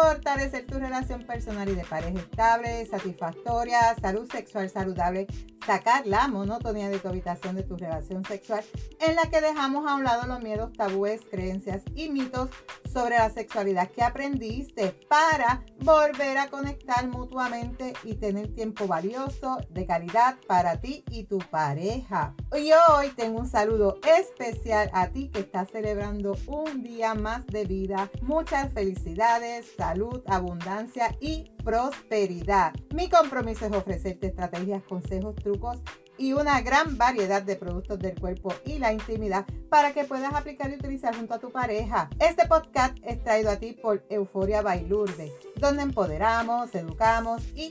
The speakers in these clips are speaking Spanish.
fortalecer tu relación personal y de pareja estable, satisfactoria, salud sexual saludable, sacar la monotonía de tu habitación de tu relación sexual en la que dejamos a un lado los miedos, tabúes, creencias y mitos sobre la sexualidad que aprendiste para volver a conectar mutuamente y tener tiempo valioso de calidad para ti y tu pareja. Y hoy tengo un saludo especial a ti que estás celebrando un día más de vida. Muchas felicidades, salud, abundancia y prosperidad. Mi compromiso es ofrecerte estrategias, consejos, trucos y una gran variedad de productos del cuerpo y la intimidad para que puedas aplicar y utilizar junto a tu pareja. Este podcast es traído a ti por Euforia Bailurde, donde empoderamos, educamos y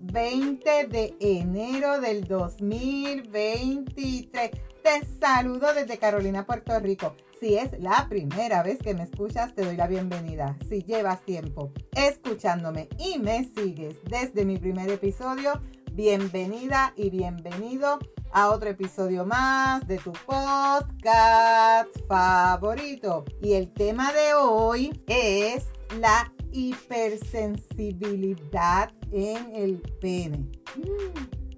20 de enero del 2023. Te saludo desde Carolina, Puerto Rico. Si es la primera vez que me escuchas, te doy la bienvenida. Si llevas tiempo escuchándome y me sigues desde mi primer episodio, bienvenida y bienvenido a otro episodio más de tu podcast favorito. Y el tema de hoy es la hipersensibilidad en el pene.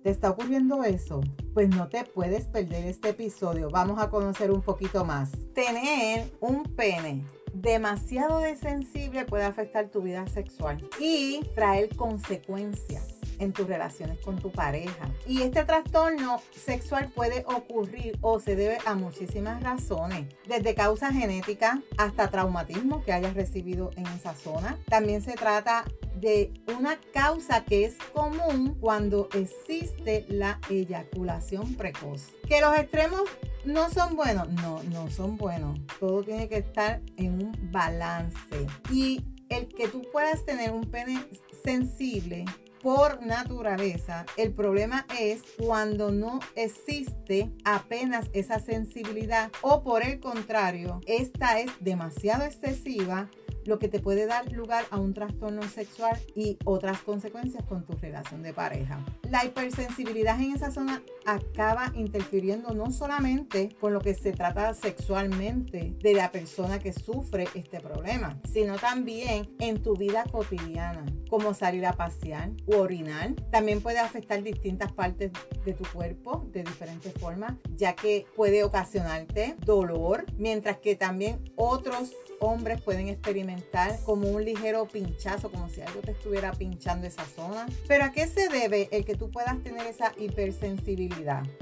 ¿Te está ocurriendo eso? Pues no te puedes perder este episodio. Vamos a conocer un poquito más. Tener un pene demasiado sensible puede afectar tu vida sexual y traer consecuencias en tus relaciones con tu pareja. Y este trastorno sexual puede ocurrir o se debe a muchísimas razones, desde causas genéticas hasta traumatismo que hayas recibido en esa zona. También se trata de una causa que es común cuando existe la eyaculación precoz. Que los extremos no son buenos, no, no son buenos. Todo tiene que estar en un balance. Y el que tú puedas tener un pene sensible por naturaleza. El problema es cuando no existe apenas esa sensibilidad o por el contrario, esta es demasiado excesiva lo que te puede dar lugar a un trastorno sexual y otras consecuencias con tu relación de pareja. La hipersensibilidad en esa zona acaba interfiriendo no solamente con lo que se trata sexualmente de la persona que sufre este problema, sino también en tu vida cotidiana, como salir a pasear o orinar. También puede afectar distintas partes de tu cuerpo de diferentes formas, ya que puede ocasionarte dolor, mientras que también otros hombres pueden experimentar como un ligero pinchazo, como si algo te estuviera pinchando esa zona. Pero ¿a qué se debe el que tú puedas tener esa hipersensibilidad?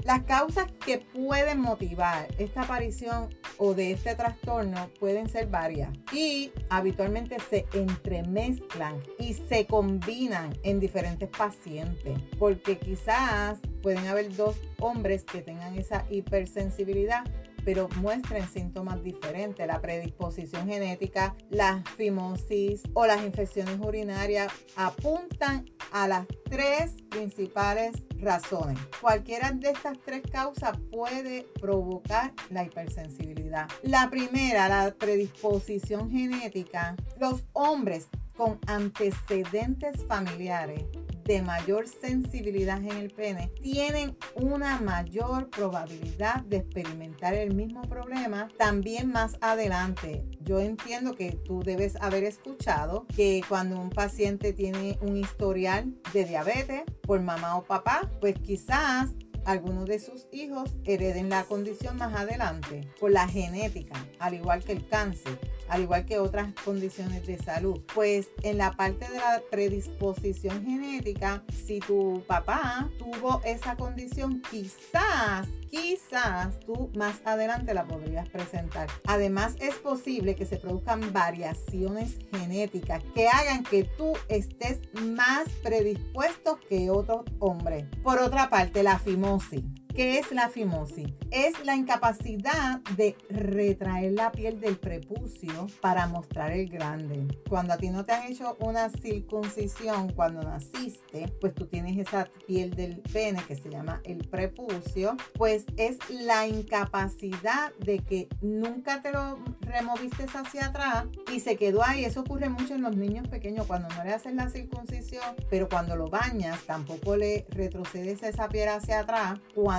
Las causas que pueden motivar esta aparición o de este trastorno pueden ser varias y habitualmente se entremezclan y se combinan en diferentes pacientes porque quizás pueden haber dos hombres que tengan esa hipersensibilidad pero muestren síntomas diferentes. La predisposición genética, la fimosis o las infecciones urinarias apuntan a las tres principales razones. Cualquiera de estas tres causas puede provocar la hipersensibilidad. La primera, la predisposición genética. Los hombres con antecedentes familiares de mayor sensibilidad en el pene tienen una mayor probabilidad de experimentar el mismo problema también más adelante. Yo entiendo que tú debes haber escuchado que cuando un paciente tiene un historial de diabetes por mamá o papá, pues quizás algunos de sus hijos hereden la condición más adelante por la genética, al igual que el cáncer al igual que otras condiciones de salud. Pues en la parte de la predisposición genética, si tu papá tuvo esa condición, quizás, quizás tú más adelante la podrías presentar. Además, es posible que se produzcan variaciones genéticas que hagan que tú estés más predispuesto que otro hombre. Por otra parte, la fimosis. ¿Qué es la fimosis? Es la incapacidad de retraer la piel del prepucio para mostrar el grande. Cuando a ti no te han hecho una circuncisión cuando naciste, pues tú tienes esa piel del pene que se llama el prepucio, pues es la incapacidad de que nunca te lo removiste hacia atrás y se quedó ahí. Eso ocurre mucho en los niños pequeños cuando no le hacen la circuncisión, pero cuando lo bañas tampoco le retrocedes esa piel hacia atrás.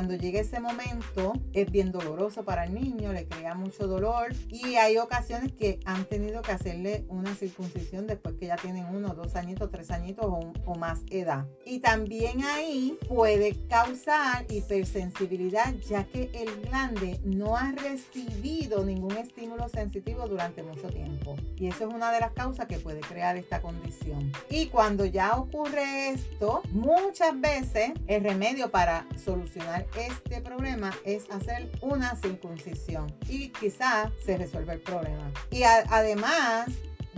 Llega ese momento es bien doloroso para el niño, le crea mucho dolor y hay ocasiones que han tenido que hacerle una circuncisión después que ya tienen uno, dos añitos, tres añitos o, o más edad. Y también ahí puede causar hipersensibilidad ya que el glande no ha recibido ningún estímulo sensitivo durante mucho tiempo. Y eso es una de las causas que puede crear esta condición. Y cuando ya ocurre esto, muchas veces el remedio para solucionar este problema es hacer una circuncisión y quizás se resuelve el problema. Y además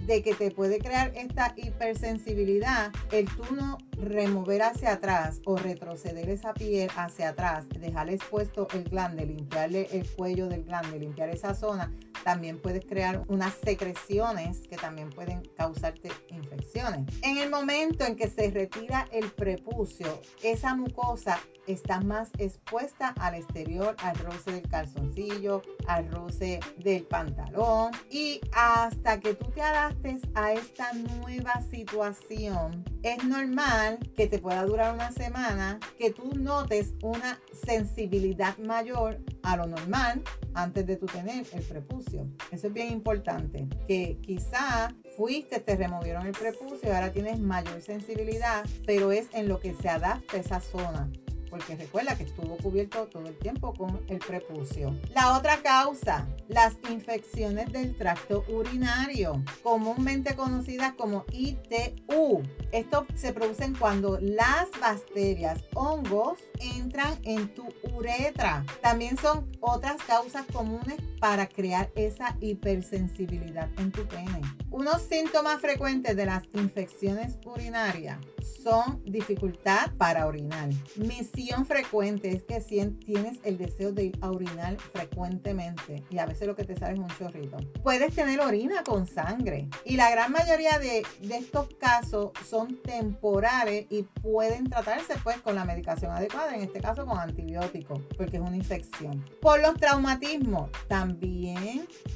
de que te puede crear esta hipersensibilidad, el tú no remover hacia atrás o retroceder esa piel hacia atrás, dejar expuesto el glande, limpiarle el cuello del glande, limpiar esa zona, también puedes crear unas secreciones que también pueden causarte infecciones. En el momento en que se retira el prepucio, esa mucosa está más expuesta al exterior, al roce del calzoncillo, al roce del pantalón y hasta que tú te adaptes a esta nueva situación, es normal que te pueda durar una semana, que tú notes una sensibilidad mayor a lo normal antes de tú tener el prepucio. Eso es bien importante, que quizá fuiste, te removieron el prepucio y ahora tienes mayor sensibilidad, pero es en lo que se adapta esa zona porque recuerda que estuvo cubierto todo el tiempo con el prepucio. La otra causa, las infecciones del tracto urinario, comúnmente conocidas como ITU. Esto se producen cuando las bacterias, hongos, entran en tu uretra. También son otras causas comunes para crear esa hipersensibilidad en tu pene. Unos síntomas frecuentes de las infecciones urinarias son dificultad para orinar. Misión frecuente es que tienes el deseo de ir a orinar frecuentemente y a veces lo que te sale es un chorrito. Puedes tener orina con sangre y la gran mayoría de, de estos casos son temporales y pueden tratarse pues con la medicación adecuada, en este caso con antibióticos, porque es una infección. Por los traumatismos también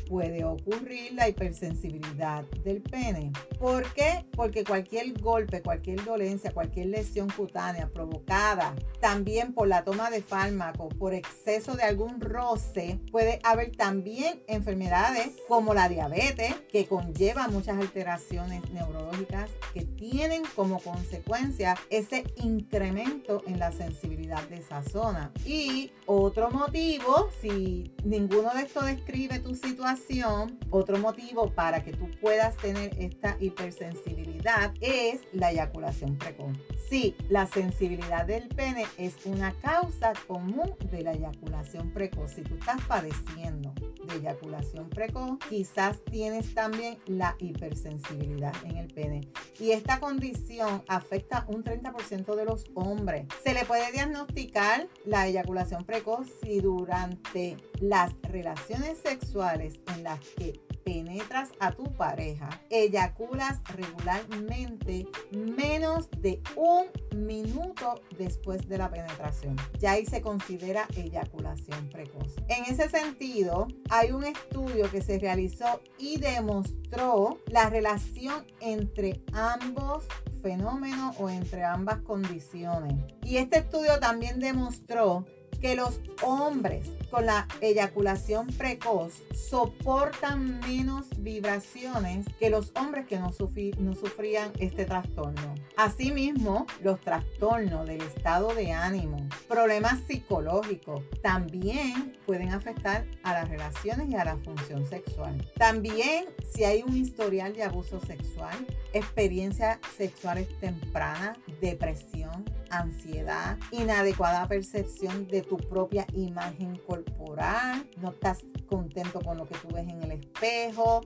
puede ocurrir la hipersensibilidad del pene. ¿Por qué? Porque cualquier golpe, cualquier dolencia, cualquier lesión cutánea provocada también por la toma de fármaco, por exceso de algún roce, puede haber también enfermedades como la diabetes, que conlleva muchas alteraciones neurológicas que tienen como consecuencia ese incremento en la sensibilidad de esa zona. Y otro motivo, si ninguno de estos describe tu situación, otro motivo para que tú puedas tener esta hipersensibilidad es la eyaculación precoz. Sí, la sensibilidad del pene es una causa común de la eyaculación precoz. Si tú estás padeciendo de eyaculación precoz, quizás tienes también la hipersensibilidad en el pene. Y esta condición afecta un 30% de los hombres. Se le puede diagnosticar la eyaculación precoz si durante las relaciones sexuales en las que penetras a tu pareja, eyaculas regularmente menos de un minuto después de la penetración. Ya ahí se considera eyaculación precoz. En ese sentido, hay un estudio que se realizó y demostró la relación entre ambos fenómenos o entre ambas condiciones. Y este estudio también demostró que los hombres con la eyaculación precoz soportan menos vibraciones que los hombres que no, no sufrían este trastorno. Asimismo, los trastornos del estado de ánimo, problemas psicológicos, también pueden afectar a las relaciones y a la función sexual. También si hay un historial de abuso sexual, experiencias sexuales tempranas, depresión, ansiedad, inadecuada percepción de tu propia imagen corporal, no estás contento con lo que tú ves en el espejo,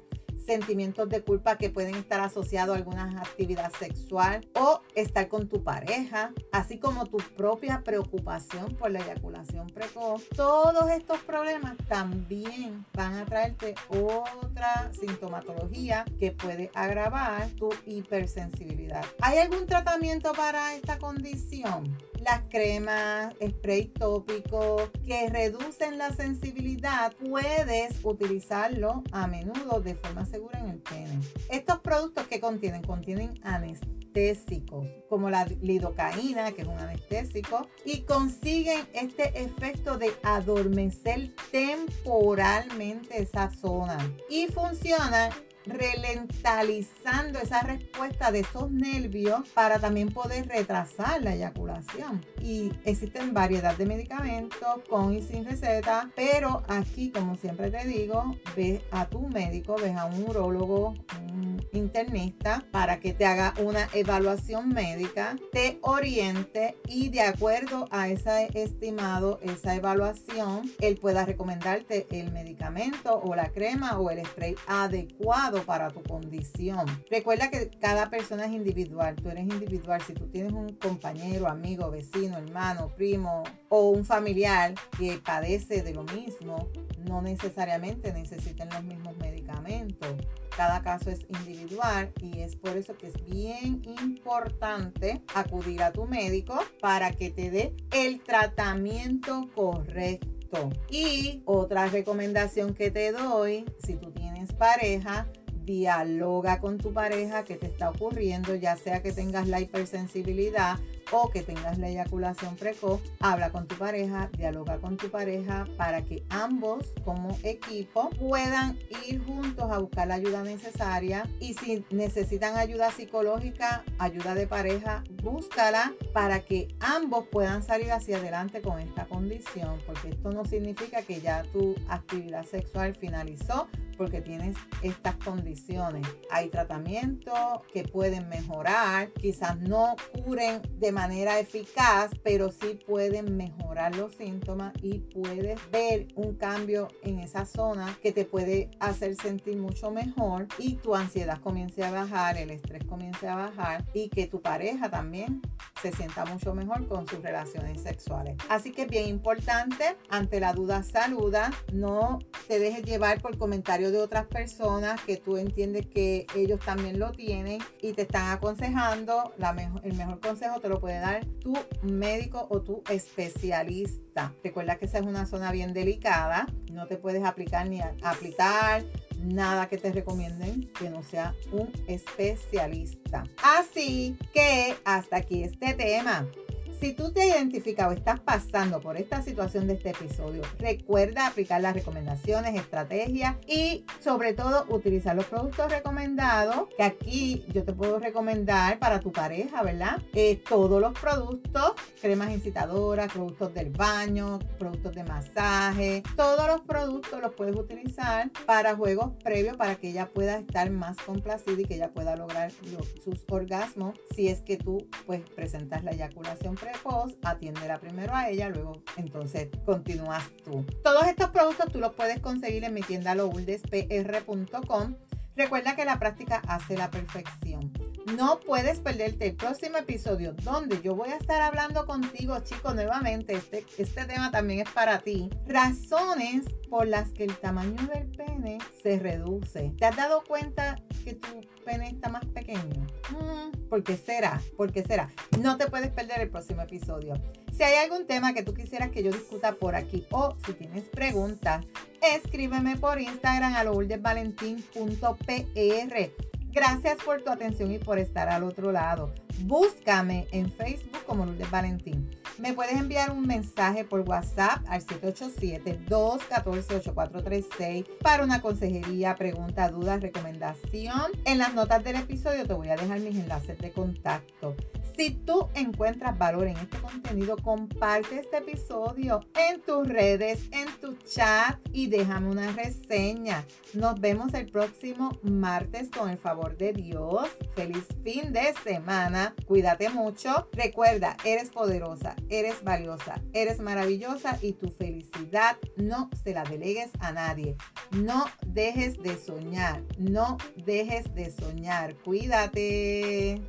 sentimientos de culpa que pueden estar asociados a alguna actividad sexual o estar con tu pareja, así como tu propia preocupación por la eyaculación precoz. Todos estos problemas también van a traerte otra sintomatología que puede agravar tu hipersensibilidad. ¿Hay algún tratamiento para esta condición? Las cremas, spray tópico que reducen la sensibilidad, puedes utilizarlo a menudo de forma segura en el pene. Estos productos que contienen, contienen anestésicos, como la lidocaína, que es un anestésico, y consiguen este efecto de adormecer temporalmente esa zona. Y funcionan relentalizando esa respuesta de esos nervios para también poder retrasar la eyaculación. Y existen variedad de medicamentos con y sin receta, pero aquí, como siempre te digo, ve a tu médico, ves a un urólogo, un internista, para que te haga una evaluación médica, te oriente y de acuerdo a ese estimado, esa evaluación, él pueda recomendarte el medicamento o la crema o el spray adecuado para tu condición. Recuerda que cada persona es individual, tú eres individual. Si tú tienes un compañero, amigo, vecino, hermano, primo o un familiar que padece de lo mismo, no necesariamente necesiten los mismos medicamentos. Cada caso es individual y es por eso que es bien importante acudir a tu médico para que te dé el tratamiento correcto. Y otra recomendación que te doy, si tú tienes pareja, dialoga con tu pareja qué te está ocurriendo, ya sea que tengas la hipersensibilidad o que tengas la eyaculación precoz, habla con tu pareja, dialoga con tu pareja para que ambos como equipo puedan ir juntos a buscar la ayuda necesaria y si necesitan ayuda psicológica, ayuda de pareja, búscala para que ambos puedan salir hacia adelante con esta condición, porque esto no significa que ya tu actividad sexual finalizó porque tienes estas condiciones. Hay tratamientos que pueden mejorar, quizás no curen de manera eficaz, pero sí pueden mejorar los síntomas y puedes ver un cambio en esa zona que te puede hacer sentir mucho mejor y tu ansiedad comience a bajar, el estrés comience a bajar y que tu pareja también se sienta mucho mejor con sus relaciones sexuales. Así que bien importante, ante la duda saluda, no te dejes llevar por comentarios de otras personas que tú entiendes que ellos también lo tienen y te están aconsejando. El mejor consejo te lo puede dar tu médico o tu especialista. Recuerda que esa es una zona bien delicada. No te puedes aplicar ni aplicar nada que te recomienden que no sea un especialista. Así que hasta aquí este tema. Si tú te identificas o estás pasando por esta situación de este episodio, recuerda aplicar las recomendaciones, estrategias y sobre todo utilizar los productos recomendados, que aquí yo te puedo recomendar para tu pareja, ¿verdad? Eh, todos los productos, cremas incitadoras, productos del baño, productos de masaje, todos los productos los puedes utilizar para juegos previos para que ella pueda estar más complacida y que ella pueda lograr sus orgasmos si es que tú pues presentas la eyaculación precoz, atiéndela primero a ella, luego entonces continúas tú. Todos estos productos tú los puedes conseguir en mi tienda louldespr.com. Recuerda que la práctica hace la perfección. No puedes perderte el próximo episodio donde yo voy a estar hablando contigo, chicos, nuevamente. Este, este tema también es para ti. Razones por las que el tamaño del pene se reduce. ¿Te has dado cuenta que tu pene está más pequeño? ¿Por qué será? ¿Por qué será? No te puedes perder el próximo episodio. Si hay algún tema que tú quisieras que yo discuta por aquí o si tienes preguntas, escríbeme por Instagram a lourdesvalentín.pr. Gracias por tu atención y por estar al otro lado. Búscame en Facebook como Lourdes Valentín. Me puedes enviar un mensaje por WhatsApp al 787-214-8436 para una consejería, pregunta, duda, recomendación. En las notas del episodio te voy a dejar mis enlaces de contacto. Si tú encuentras valor en este contenido, comparte este episodio en tus redes, tu chat y déjame una reseña. Nos vemos el próximo martes con el favor de Dios. Feliz fin de semana. Cuídate mucho. Recuerda, eres poderosa, eres valiosa, eres maravillosa y tu felicidad no se la delegues a nadie. No dejes de soñar, no dejes de soñar. Cuídate.